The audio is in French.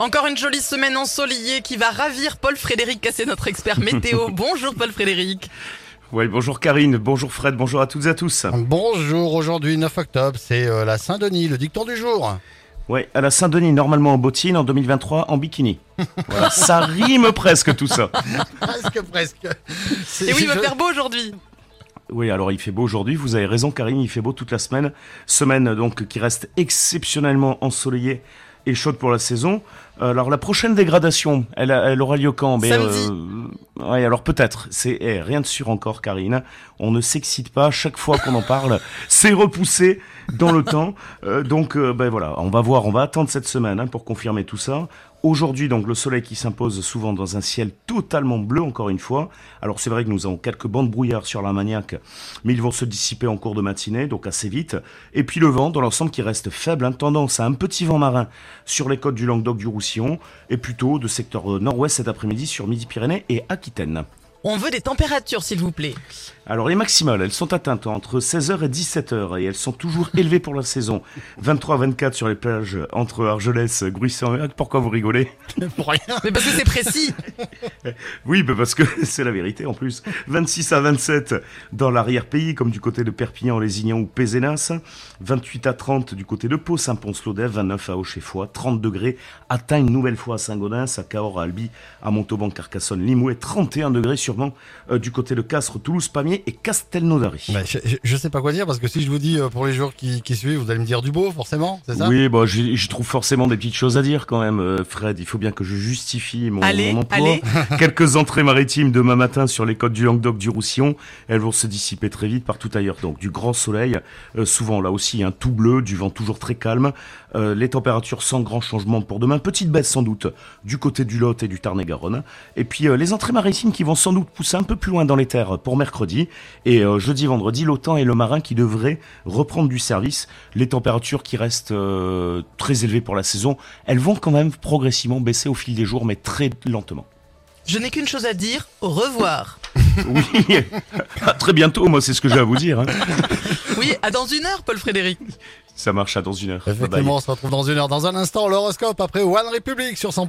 Encore une jolie semaine ensoleillée qui va ravir Paul Frédéric Cassé, notre expert météo. bonjour Paul Frédéric. Oui, bonjour Karine, bonjour Fred, bonjour à toutes et à tous. Bonjour, aujourd'hui 9 octobre, c'est euh, la Saint-Denis, le dicton du jour. Oui, à la Saint-Denis, normalement en bottine, en 2023 en bikini. Voilà, ça rime presque tout ça. presque, presque. Et oui, il va faire beau aujourd'hui. Oui, alors il fait beau aujourd'hui, vous avez raison Karine, il fait beau toute la semaine. Semaine donc qui reste exceptionnellement ensoleillée et chaude pour la saison. Alors la prochaine dégradation, elle, elle aura lieu quand? Mais, Samedi. Euh, ouais, alors peut-être. C'est eh, rien de sûr encore, Karine. On ne s'excite pas chaque fois qu'on en parle. C'est repoussé dans le temps. Euh, donc euh, ben voilà, on va voir, on va attendre cette semaine hein, pour confirmer tout ça. Aujourd'hui, donc, le soleil qui s'impose souvent dans un ciel totalement bleu, encore une fois. Alors, c'est vrai que nous avons quelques bancs de brouillard sur l'armagnac, mais ils vont se dissiper en cours de matinée, donc assez vite. Et puis, le vent, dans l'ensemble, qui reste faible, hein, tendance à un petit vent marin sur les côtes du Languedoc-du-Roussillon, et plutôt de secteur nord-ouest cet après-midi sur Midi-Pyrénées et Aquitaine. On veut des températures, s'il vous plaît. Alors les maximales, elles sont atteintes entre 16h et 17h et elles sont toujours élevées pour la saison. 23 24 sur les plages entre Argelès, Gruissan et Pourquoi vous rigolez Pour rien. Mais parce que c'est précis. oui, mais parce que c'est la vérité en plus. 26 à 27 dans l'arrière-pays, comme du côté de Perpignan, Lézignan ou Pézenas. 28 à 30 du côté de Pau, Saint-Pons-Lodève. 29 à Auchefoy. 30 degrés atteint une nouvelle fois à Saint-Gaudens, à Cahors, à Albi, à Montauban, Carcassonne, Limoux et 31 degrés sûrement euh, du côté de Castres, Toulouse, Pamiers et Castelnaudary. Bah, je, ne sais pas quoi dire parce que si je vous dis euh, pour les jours qui, suivent, vous allez me dire du beau, forcément, c'est ça? Oui, bah, je, trouve forcément des petites choses à dire quand même, euh, Fred. Il faut bien que je justifie mon, emploi. Quelques entrées maritimes demain matin sur les côtes du Languedoc, du Roussillon. Elles vont se dissiper très vite partout ailleurs. Donc du grand soleil, euh, souvent là aussi un tout bleu, du vent toujours très calme. les températures sans grand changement pour demain. Petite baisse sans doute du côté du Lot et du Tarn-et-Garonne. Et puis les entrées maritimes qui vont sans doute pousser un peu plus loin dans les terres pour mercredi. Et euh, jeudi, vendredi, l'OTAN et le marin qui devraient reprendre du service. Les températures qui restent euh, très élevées pour la saison, elles vont quand même progressivement baisser au fil des jours, mais très lentement. Je n'ai qu'une chose à dire, au revoir. oui, à très bientôt, moi c'est ce que j'ai à vous dire. Hein. Oui, à dans une heure, Paul Frédéric. Ça marche à dans une heure. Effectivement, on se retrouve dans une heure. Dans un instant, l'horoscope après One Republic sur 100%.